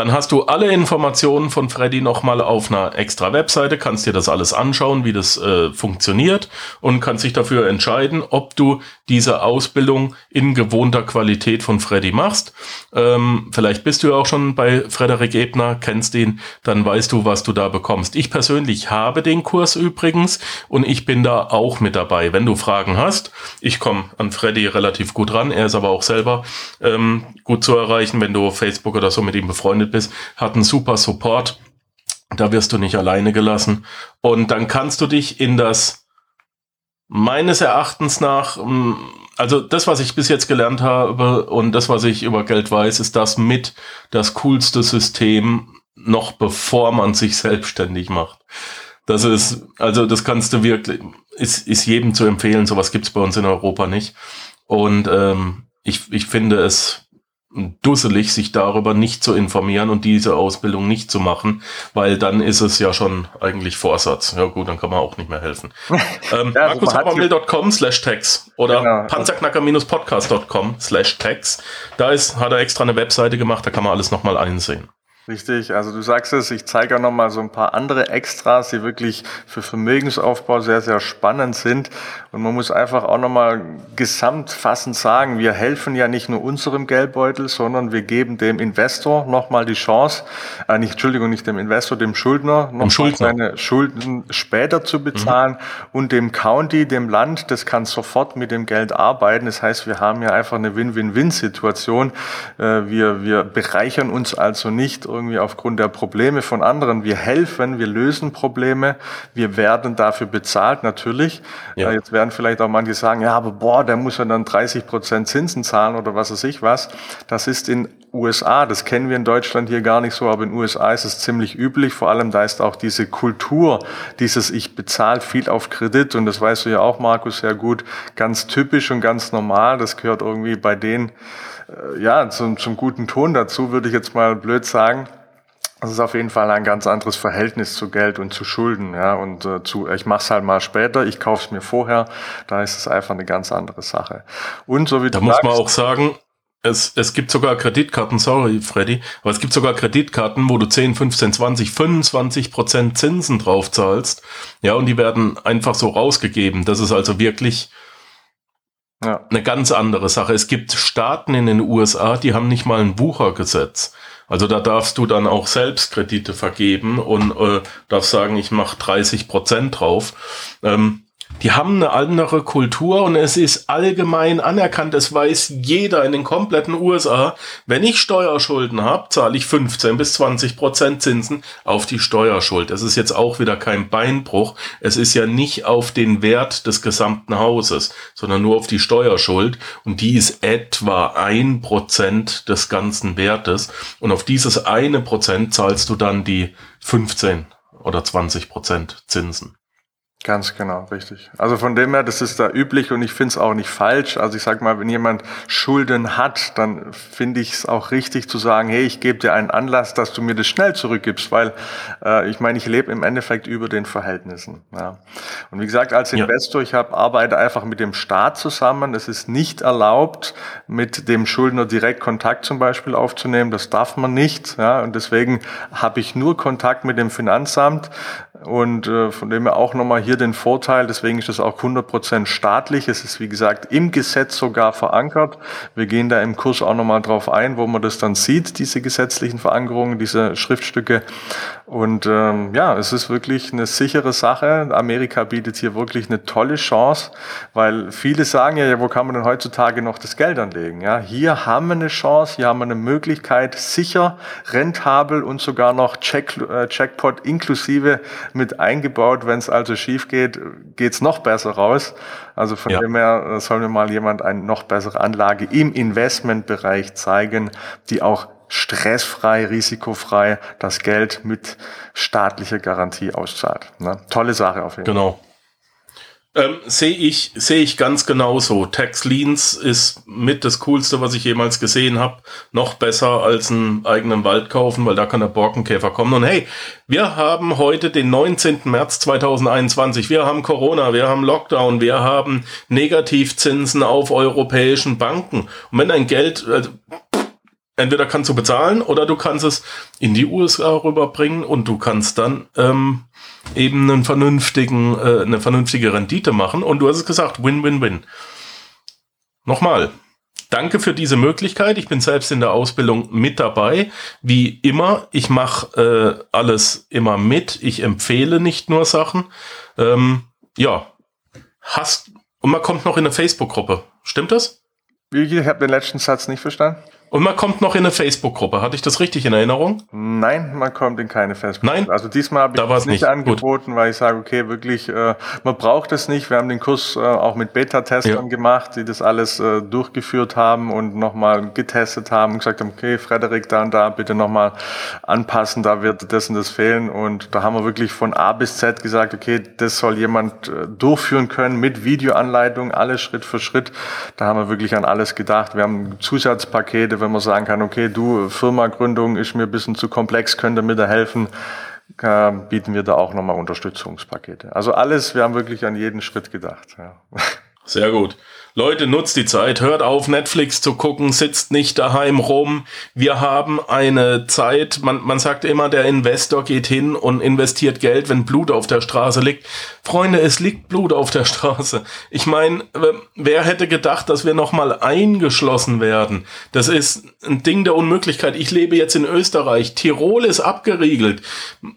dann hast du alle Informationen von Freddy nochmal auf einer extra Webseite, kannst dir das alles anschauen, wie das äh, funktioniert und kannst dich dafür entscheiden, ob du diese Ausbildung in gewohnter Qualität von Freddy machst. Ähm, vielleicht bist du ja auch schon bei Frederik Ebner, kennst ihn, dann weißt du, was du da bekommst. Ich persönlich habe den Kurs übrigens und ich bin da auch mit dabei. Wenn du Fragen hast, ich komme an Freddy relativ gut ran, er ist aber auch selber ähm, gut zu erreichen, wenn du Facebook oder so mit ihm befreundet bist, hat einen super Support. Da wirst du nicht alleine gelassen. Und dann kannst du dich in das meines Erachtens nach, mm, also das, was ich bis jetzt gelernt habe und das, was ich über Geld weiß, ist das mit das coolste System, noch bevor man sich selbstständig macht. Das ist, also das kannst du wirklich, ist, ist jedem zu empfehlen, sowas gibt's bei uns in Europa nicht. Und ähm, ich, ich finde es dusselig, sich darüber nicht zu informieren und diese Ausbildung nicht zu machen, weil dann ist es ja schon eigentlich Vorsatz. Ja gut, dann kann man auch nicht mehr helfen. ähm, ja, slash tags oder genau. panzerknacker-podcast.com slash tags. Da ist, hat er extra eine Webseite gemacht, da kann man alles nochmal einsehen. Richtig, also du sagst es, ich zeige auch nochmal so ein paar andere Extras, die wirklich für Vermögensaufbau sehr, sehr spannend sind. Und man muss einfach auch nochmal gesamtfassend sagen, wir helfen ja nicht nur unserem Geldbeutel, sondern wir geben dem Investor nochmal die Chance, äh, nicht, Entschuldigung, nicht dem Investor, dem Schuldner, noch seine Schulden später zu bezahlen mhm. und dem County, dem Land, das kann sofort mit dem Geld arbeiten. Das heißt, wir haben ja einfach eine Win-Win-Win-Situation. Äh, wir, wir bereichern uns also nicht irgendwie aufgrund der Probleme von anderen. Wir helfen, wir lösen Probleme, wir werden dafür bezahlt, natürlich. Ja. Jetzt werden vielleicht auch manche sagen, ja, aber boah, der muss ja dann 30 Prozent Zinsen zahlen oder was weiß ich was. Das ist in USA, das kennen wir in Deutschland hier gar nicht so, aber in USA ist es ziemlich üblich. Vor allem da ist auch diese Kultur, dieses Ich bezahle viel auf Kredit und das weißt du ja auch, Markus, sehr gut, ganz typisch und ganz normal. Das gehört irgendwie bei denen äh, ja, zum, zum guten Ton dazu, würde ich jetzt mal blöd sagen. Das ist auf jeden Fall ein ganz anderes Verhältnis zu Geld und zu Schulden, ja, und äh, zu, ich mach's halt mal später, ich kauf's mir vorher, da ist es einfach eine ganz andere Sache. Und so wie da muss sagst, man auch sagen, es, es gibt sogar Kreditkarten, sorry Freddy, aber es gibt sogar Kreditkarten, wo du 10, 15, 20, 25 Prozent Zinsen drauf zahlst, ja, und die werden einfach so rausgegeben. Das ist also wirklich ja. eine ganz andere Sache. Es gibt Staaten in den USA, die haben nicht mal ein Buchergesetz. Also da darfst du dann auch selbst Kredite vergeben und äh, darfst sagen, ich mache 30 Prozent drauf. Ähm, die haben eine andere Kultur und es ist allgemein anerkannt. Es weiß jeder in den kompletten USA. Wenn ich Steuerschulden habe, zahle ich 15 bis 20 Prozent Zinsen auf die Steuerschuld. Das ist jetzt auch wieder kein Beinbruch. Es ist ja nicht auf den Wert des gesamten Hauses, sondern nur auf die Steuerschuld. Und die ist etwa ein Prozent des ganzen Wertes. Und auf dieses eine Prozent zahlst du dann die 15 oder 20 Prozent Zinsen. Ganz genau, richtig. Also von dem her, das ist da üblich und ich finde es auch nicht falsch. Also ich sage mal, wenn jemand Schulden hat, dann finde ich es auch richtig zu sagen, hey, ich gebe dir einen Anlass, dass du mir das schnell zurückgibst, weil äh, ich meine, ich lebe im Endeffekt über den Verhältnissen. Ja. Und wie gesagt, als Investor, ja. ich habe arbeite einfach mit dem Staat zusammen. Es ist nicht erlaubt, mit dem Schuldner direkt Kontakt zum Beispiel aufzunehmen. Das darf man nicht. Ja. Und deswegen habe ich nur Kontakt mit dem Finanzamt und äh, von dem her auch nochmal hier den Vorteil, deswegen ist es auch 100% staatlich. Es ist, wie gesagt, im Gesetz sogar verankert. Wir gehen da im Kurs auch nochmal drauf ein, wo man das dann sieht, diese gesetzlichen Verankerungen, diese Schriftstücke. Und ähm, ja, es ist wirklich eine sichere Sache. Amerika bietet hier wirklich eine tolle Chance, weil viele sagen ja, ja, wo kann man denn heutzutage noch das Geld anlegen? Ja, hier haben wir eine Chance, hier haben wir eine Möglichkeit, sicher, rentabel und sogar noch Check, äh, Checkpot inklusive mit eingebaut. Wenn es also schief geht, geht's noch besser raus. Also von ja. dem her äh, soll mir mal jemand eine noch bessere Anlage im Investmentbereich zeigen, die auch stressfrei, risikofrei das Geld mit staatlicher Garantie auszahlt. Ne? Tolle Sache auf jeden Fall. Genau. Ähm, Sehe ich, sehe ich ganz genauso. Tax Leans ist mit das Coolste, was ich jemals gesehen habe. Noch besser als einen eigenen Wald kaufen, weil da kann der Borkenkäfer kommen. Und hey, wir haben heute den 19. März 2021. Wir haben Corona, wir haben Lockdown, wir haben Negativzinsen auf europäischen Banken. Und wenn dein Geld, also, entweder kannst du bezahlen oder du kannst es in die USA rüberbringen und du kannst dann ähm, eben einen vernünftigen, äh, eine vernünftige Rendite machen. Und du hast es gesagt, Win-Win-Win. Nochmal, danke für diese Möglichkeit. Ich bin selbst in der Ausbildung mit dabei. Wie immer, ich mache äh, alles immer mit. Ich empfehle nicht nur Sachen. Ähm, ja, hast und man kommt noch in eine Facebook-Gruppe. Stimmt das? Ich habe den letzten Satz nicht verstanden. Und man kommt noch in eine Facebook-Gruppe. Hatte ich das richtig in Erinnerung? Nein, man kommt in keine Facebook-Gruppe. Nein? Also diesmal habe ich da es nicht, nicht angeboten, Gut. weil ich sage, okay, wirklich, äh, man braucht es nicht. Wir haben den Kurs äh, auch mit Beta-Testern ja. gemacht, die das alles äh, durchgeführt haben und nochmal getestet haben und gesagt haben, okay, Frederik, da und da bitte nochmal anpassen, da wird das und das fehlen. Und da haben wir wirklich von A bis Z gesagt, okay, das soll jemand äh, durchführen können mit Videoanleitung, alles Schritt für Schritt. Da haben wir wirklich an alles gedacht. Wir haben Zusatzpakete, wenn man sagen kann, okay, du, Firmagründung ist mir ein bisschen zu komplex, könnte mir da helfen, äh, bieten wir da auch nochmal Unterstützungspakete. Also alles, wir haben wirklich an jeden Schritt gedacht. Ja. Sehr gut. Leute, nutzt die Zeit, hört auf, Netflix zu gucken, sitzt nicht daheim rum. Wir haben eine Zeit, man, man sagt immer, der Investor geht hin und investiert Geld, wenn Blut auf der Straße liegt. Freunde, es liegt Blut auf der Straße. Ich meine, wer hätte gedacht, dass wir nochmal eingeschlossen werden? Das ist ein Ding der Unmöglichkeit. Ich lebe jetzt in Österreich. Tirol ist abgeriegelt.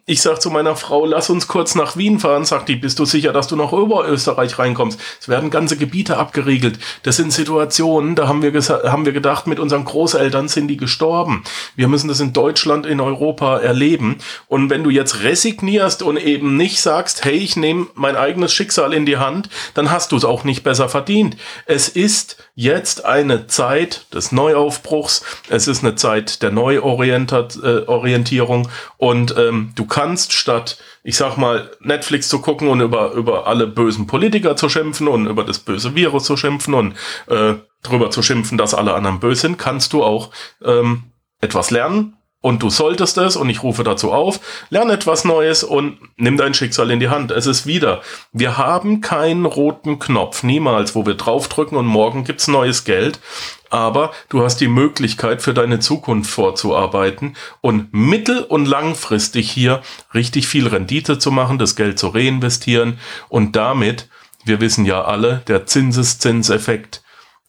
Ich sag zu meiner Frau, lass uns kurz nach Wien fahren. Sagt die, bist du sicher, dass du noch über Österreich reinkommst? Es werden ganze Gebiete abgeriegelt. Das sind Situationen, da haben wir, haben wir gedacht, mit unseren Großeltern sind die gestorben. Wir müssen das in Deutschland, in Europa erleben. Und wenn du jetzt resignierst und eben nicht sagst, hey, ich nehme mein eigenes Schicksal in die Hand, dann hast du es auch nicht besser verdient. Es ist jetzt eine Zeit des Neuaufbruchs. Es ist eine Zeit der Neuorientierung. Und ähm, du kannst statt ich sag mal, Netflix zu gucken und über, über alle bösen Politiker zu schimpfen und über das böse Virus zu schimpfen und äh, drüber zu schimpfen, dass alle anderen böse sind, kannst du auch ähm, etwas lernen. Und du solltest es, und ich rufe dazu auf, lern etwas Neues und nimm dein Schicksal in die Hand. Es ist wieder, wir haben keinen roten Knopf, niemals, wo wir draufdrücken und morgen gibt's neues Geld. Aber du hast die Möglichkeit für deine Zukunft vorzuarbeiten und mittel- und langfristig hier richtig viel Rendite zu machen, das Geld zu reinvestieren. Und damit, wir wissen ja alle, der Zinseszinseffekt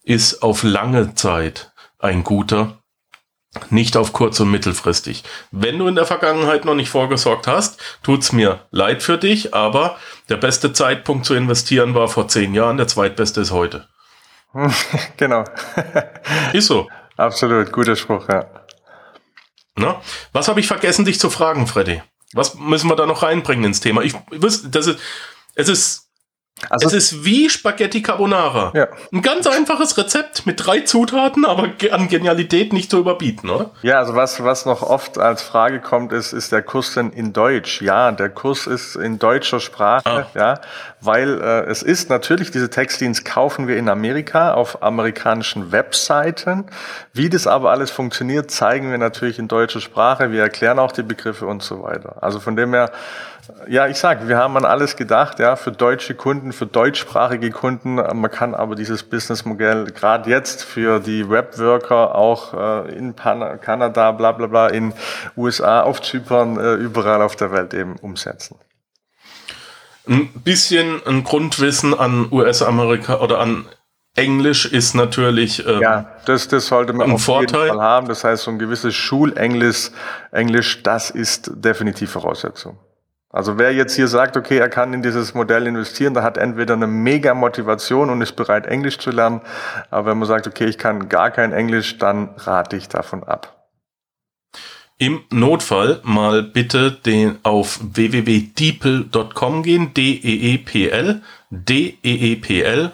ist auf lange Zeit ein guter, nicht auf kurz- und mittelfristig. Wenn du in der Vergangenheit noch nicht vorgesorgt hast, tut's mir leid für dich, aber der beste Zeitpunkt zu investieren war vor zehn Jahren, der zweitbeste ist heute. genau. Ist so. Absolut, guter Spruch, ja. Na? Was habe ich vergessen, dich zu fragen, Freddy? Was müssen wir da noch reinbringen ins Thema? Ich wüsste, das ist, es ist Also es ist wie Spaghetti Carbonara. Ja. Ein ganz einfaches Rezept mit drei Zutaten, aber an Genialität nicht zu überbieten, oder? Ja, also was, was noch oft als Frage kommt, ist, ist der Kurs denn in Deutsch? Ja, der Kurs ist in deutscher Sprache, ah. ja, weil äh, es ist natürlich, diese Textdienst kaufen wir in Amerika auf amerikanischen Webseiten. Wie das aber alles funktioniert, zeigen wir natürlich in deutscher Sprache. Wir erklären auch die Begriffe und so weiter. Also von dem her, ja, ich sage, wir haben an alles gedacht, ja, für deutsche Kunden, für deutschsprachige Kunden. Man kann aber dieses Businessmodell gerade jetzt für die Webworker auch äh, in Pan Kanada, bla bla bla, in USA, auf Zypern, äh, überall auf der Welt eben umsetzen. Ein bisschen ein Grundwissen an US-Amerika oder an Englisch ist natürlich ähm, ja, das, das sollte man ein auf Vorteil. jeden Fall haben. Das heißt, so ein gewisses Schulenglisch, Englisch, das ist definitiv Voraussetzung. Also wer jetzt hier sagt, okay, er kann in dieses Modell investieren, der hat entweder eine mega Motivation und ist bereit, Englisch zu lernen. Aber wenn man sagt, okay, ich kann gar kein Englisch, dann rate ich davon ab. Im Notfall mal bitte den auf www.deepl.com gehen, D-E-E-P-L, D-E-E-P-L.com.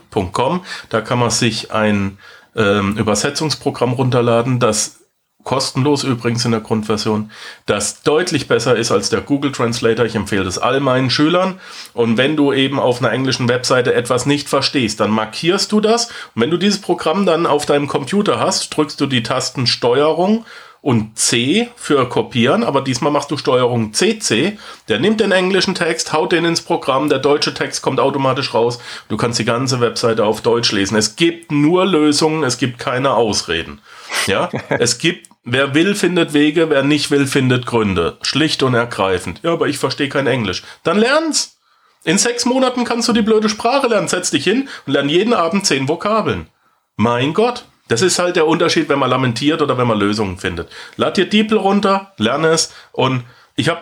Da kann man sich ein ähm, Übersetzungsprogramm runterladen, das kostenlos übrigens in der Grundversion, das deutlich besser ist als der Google Translator. Ich empfehle das all meinen Schülern. Und wenn du eben auf einer englischen Webseite etwas nicht verstehst, dann markierst du das. Und wenn du dieses Programm dann auf deinem Computer hast, drückst du die Tasten Steuerung und C für kopieren, aber diesmal machst du Steuerung CC. Der nimmt den englischen Text, haut den ins Programm, der deutsche Text kommt automatisch raus. Du kannst die ganze Webseite auf Deutsch lesen. Es gibt nur Lösungen, es gibt keine Ausreden. Ja, es gibt Wer will, findet Wege, wer nicht will, findet Gründe. Schlicht und ergreifend. Ja, aber ich verstehe kein Englisch. Dann lern's. In sechs Monaten kannst du die blöde Sprache lernen. Setz dich hin und lern jeden Abend zehn Vokabeln. Mein Gott. Das ist halt der Unterschied, wenn man lamentiert oder wenn man Lösungen findet. Lad dir DeepL runter, lerne es und ich habe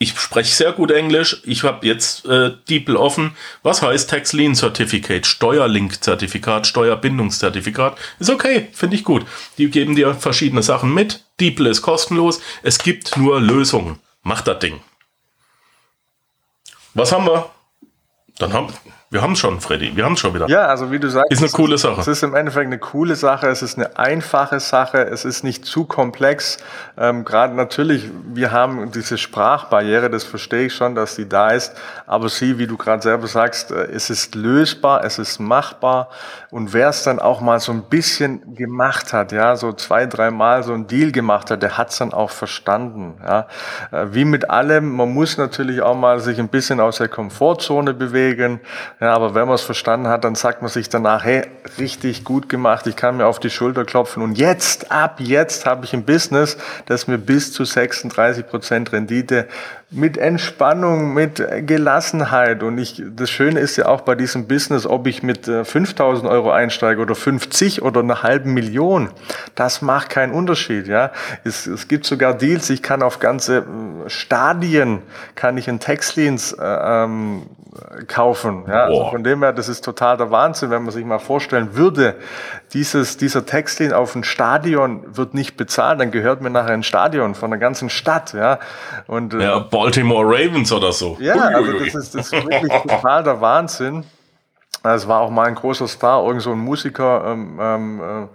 ich spreche sehr gut Englisch. Ich habe jetzt äh, DeepL offen. Was heißt Tax Lien Certificate? Steuerlink-Zertifikat, Steuerbindungszertifikat. Ist okay, finde ich gut. Die geben dir verschiedene Sachen mit. DeepL ist kostenlos. Es gibt nur Lösungen. Mach das Ding. Was haben wir? Dann haben, wir haben es schon, Freddy. Wir haben es schon wieder. Ja, also wie du sagst, ist eine coole Sache. Es ist im Endeffekt eine coole Sache. Es ist eine einfache Sache. Es ist nicht zu komplex. Ähm, Gerade natürlich, wir haben diese Sprachbarriere. Das verstehe ich schon, dass die da ist. Aber sie, wie du gerade selber sagst, äh, es ist lösbar, es ist machbar. Und wer es dann auch mal so ein bisschen gemacht hat, ja, so zwei, dreimal so ein Deal gemacht hat, der hat es dann auch verstanden. Ja, äh, wie mit allem, man muss natürlich auch mal sich ein bisschen aus der Komfortzone bewegen. Ja, aber wenn man es verstanden hat, dann sagt man sich danach, hey, richtig gut gemacht, ich kann mir auf die Schulter klopfen und jetzt, ab jetzt habe ich ein Business, das mir bis zu 36 Prozent Rendite mit Entspannung, mit Gelassenheit. Und ich, das Schöne ist ja auch bei diesem Business, ob ich mit 5000 äh, Euro einsteige oder 50 oder eine halbe Million, das macht keinen Unterschied, ja. Es, es gibt sogar Deals, ich kann auf ganze äh, Stadien, kann ich ein Textleans äh, ähm, kaufen, ja. Also von dem her, das ist total der Wahnsinn, wenn man sich mal vorstellen würde, dieses, dieser Textlin auf ein Stadion wird nicht bezahlt, dann gehört mir nachher ein Stadion von der ganzen Stadt, ja. Und, ja, Baltimore Ravens oder so. Ja, also das ist, das ist wirklich total der Wahnsinn. Es war auch mal ein großer Star, irgend so ein Musiker, ähm, ähm,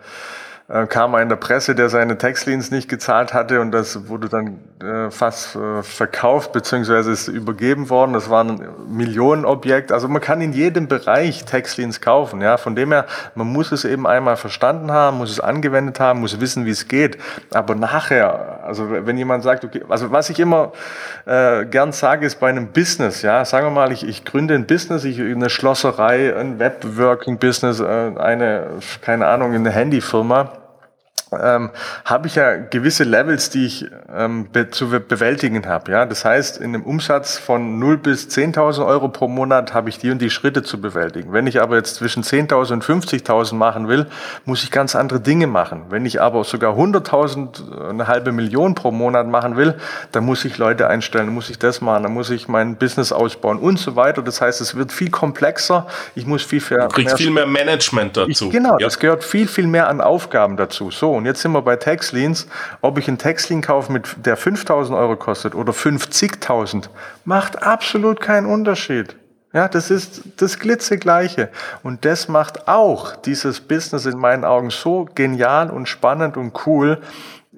äh, kam in der Presse, der seine Textleans nicht gezahlt hatte und das wurde dann äh, fast äh, verkauft beziehungsweise ist übergeben worden. Das war ein Millionenobjekt. Also man kann in jedem Bereich Textleans kaufen. Ja, von dem her, man muss es eben einmal verstanden haben, muss es angewendet haben, muss wissen, wie es geht. Aber nachher, also wenn jemand sagt, okay, also was ich immer äh, gern sage, ist bei einem Business, ja, sagen wir mal, ich, ich gründe ein Business, ich eine Schlosserei, ein Webworking-Business, äh, eine, keine Ahnung, eine Handyfirma ähm, habe ich ja gewisse Levels, die ich ähm, be zu bewältigen habe. Ja? Das heißt, in einem Umsatz von 0 bis 10.000 Euro pro Monat habe ich die und die Schritte zu bewältigen. Wenn ich aber jetzt zwischen 10.000 und 50.000 machen will, muss ich ganz andere Dinge machen. Wenn ich aber sogar 100.000, eine halbe Million pro Monat machen will, dann muss ich Leute einstellen, dann muss ich das machen, dann muss ich mein Business ausbauen und so weiter. Das heißt, es wird viel komplexer. Ich muss viel, mehr... Du kriegst viel mehr Management dazu. Ich, genau, ja. das gehört viel, viel mehr an Aufgaben dazu. So, und jetzt sind wir bei Taxleans. Ob ich einen Taxlean kaufe, mit der 5000 Euro kostet oder 50.000, macht absolut keinen Unterschied. Ja, das ist das glitzegleiche. Und das macht auch dieses Business in meinen Augen so genial und spannend und cool.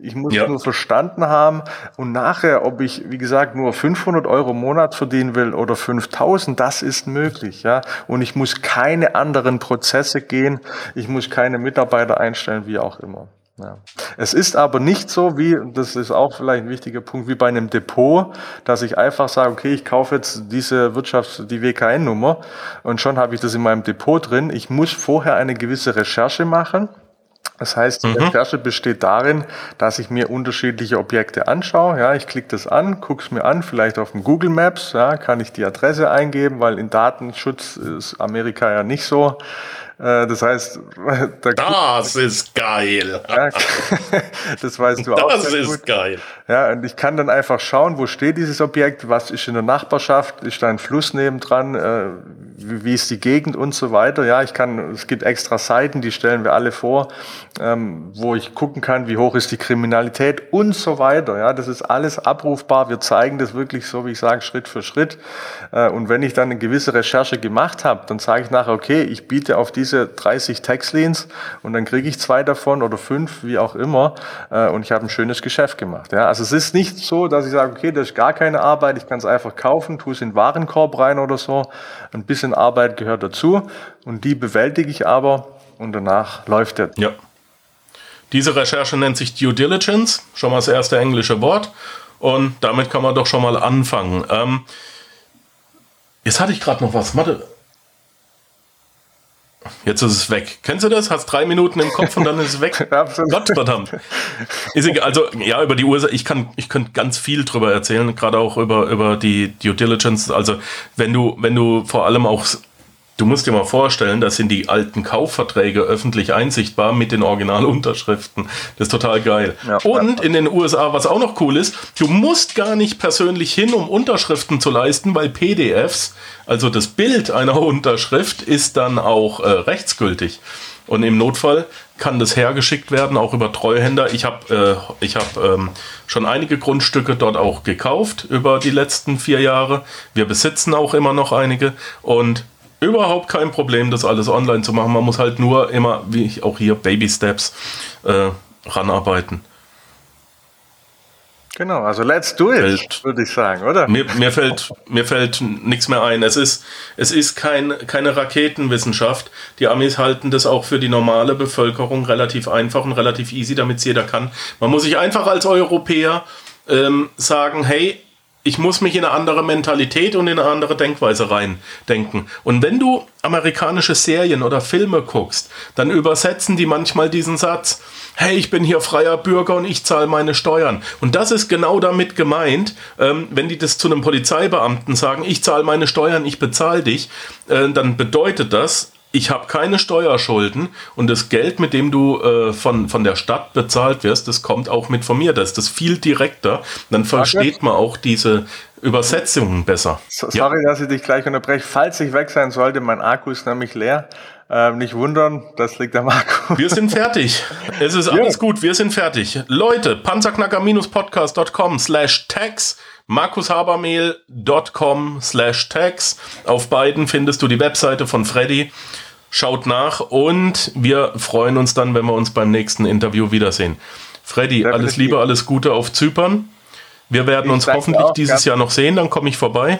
Ich muss ja. nur verstanden haben und nachher, ob ich, wie gesagt, nur 500 Euro im Monat verdienen will oder 5000, das ist möglich, ja. Und ich muss keine anderen Prozesse gehen. Ich muss keine Mitarbeiter einstellen, wie auch immer. Ja. Es ist aber nicht so wie, das ist auch vielleicht ein wichtiger Punkt, wie bei einem Depot, dass ich einfach sage, okay, ich kaufe jetzt diese Wirtschafts-, die WKN-Nummer und schon habe ich das in meinem Depot drin. Ich muss vorher eine gewisse Recherche machen. Das heißt, die mhm. Recherche besteht darin, dass ich mir unterschiedliche Objekte anschaue. Ja, ich klicke das an, gucke es mir an, vielleicht auf dem Google Maps, ja, kann ich die Adresse eingeben, weil in Datenschutz ist Amerika ja nicht so äh, das heißt, da das ist geil. Ja, das weißt du das auch. Das ist gut. geil. Ja, und ich kann dann einfach schauen, wo steht dieses Objekt, was ist in der Nachbarschaft, ist da ein Fluss nebendran, äh, wie, wie ist die Gegend und so weiter. Ja, ich kann, es gibt extra Seiten, die stellen wir alle vor, ähm, wo ich gucken kann, wie hoch ist die Kriminalität und so weiter. Ja, das ist alles abrufbar. Wir zeigen das wirklich so, wie ich sage, Schritt für Schritt. Äh, und wenn ich dann eine gewisse Recherche gemacht habe, dann sage ich nachher, okay, ich biete auf diese 30 Tax-Leans und dann kriege ich zwei davon oder fünf, wie auch immer, äh, und ich habe ein schönes Geschäft gemacht. Ja, also es ist nicht so, dass ich sage, okay, das ist gar keine Arbeit, ich kann es einfach kaufen, tue es in den Warenkorb rein oder so. Ein bisschen bisschen Arbeit gehört dazu und die bewältige ich aber und danach läuft der. Ja. Diese Recherche nennt sich Due Diligence, schon mal das erste englische Wort. Und damit kann man doch schon mal anfangen. Ähm, jetzt hatte ich gerade noch was. Warte. Jetzt ist es weg. Kennst du das? Hast drei Minuten im Kopf und dann ist es weg. Gott verdammt. Ist egal. Also ja, über die Ursache. Ich kann, ich könnte ganz viel drüber erzählen, gerade auch über über die Due Diligence. Also wenn du wenn du vor allem auch Du musst dir mal vorstellen, das sind die alten Kaufverträge öffentlich einsichtbar mit den Originalunterschriften. Das ist total geil. Ja, und in den USA, was auch noch cool ist, du musst gar nicht persönlich hin, um Unterschriften zu leisten, weil PDFs, also das Bild einer Unterschrift, ist dann auch äh, rechtsgültig. Und im Notfall kann das hergeschickt werden, auch über Treuhänder. Ich habe äh, hab, ähm, schon einige Grundstücke dort auch gekauft über die letzten vier Jahre. Wir besitzen auch immer noch einige. Und überhaupt kein Problem, das alles online zu machen. Man muss halt nur immer, wie ich auch hier, Baby Steps äh, ranarbeiten. Genau, also let's do it, würde ich sagen, oder? Mir, mir fällt, mir fällt nichts mehr ein. Es ist, es ist kein, keine Raketenwissenschaft. Die Amis halten das auch für die normale Bevölkerung relativ einfach und relativ easy, damit es jeder kann. Man muss sich einfach als Europäer ähm, sagen, hey, ich muss mich in eine andere Mentalität und in eine andere Denkweise reindenken. Und wenn du amerikanische Serien oder Filme guckst, dann übersetzen die manchmal diesen Satz, hey, ich bin hier freier Bürger und ich zahle meine Steuern. Und das ist genau damit gemeint, ähm, wenn die das zu einem Polizeibeamten sagen, ich zahle meine Steuern, ich bezahle dich, äh, dann bedeutet das, ich habe keine Steuerschulden und das Geld, mit dem du äh, von, von der Stadt bezahlt wirst, das kommt auch mit von mir. Das ist das viel direkter. Dann versteht man auch diese Übersetzungen besser. So, sorry, ja. dass ich dich gleich unterbreche. Falls ich weg sein sollte, mein Akku ist nämlich leer. Ähm, nicht wundern, das liegt am Akku. Wir sind fertig. Es ist alles ja. gut, wir sind fertig. Leute, panzerknacker-podcast.com slash tags markushabermehl.com slash tags. Auf beiden findest du die Webseite von Freddy. Schaut nach und wir freuen uns dann, wenn wir uns beim nächsten Interview wiedersehen. Freddy, Definitiv. alles Liebe, alles Gute auf Zypern. Wir werden ich uns hoffentlich dieses Jahr noch sehen, dann komme ich vorbei.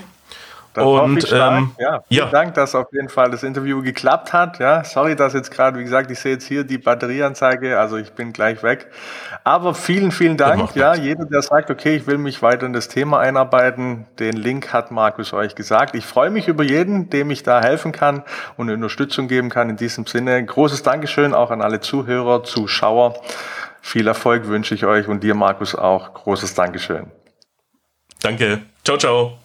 Das und ähm, ja, vielen ja. Dank, dass auf jeden Fall das Interview geklappt hat. Ja, sorry, dass jetzt gerade, wie gesagt, ich sehe jetzt hier die Batterieanzeige, also ich bin gleich weg. Aber vielen, vielen Dank. Ja, jeder, der sagt, okay, ich will mich weiter in das Thema einarbeiten, den Link hat Markus euch gesagt. Ich freue mich über jeden, dem ich da helfen kann und Unterstützung geben kann. In diesem Sinne, großes Dankeschön auch an alle Zuhörer, Zuschauer. Viel Erfolg wünsche ich euch und dir, Markus, auch. Großes Dankeschön. Danke. Ciao, ciao.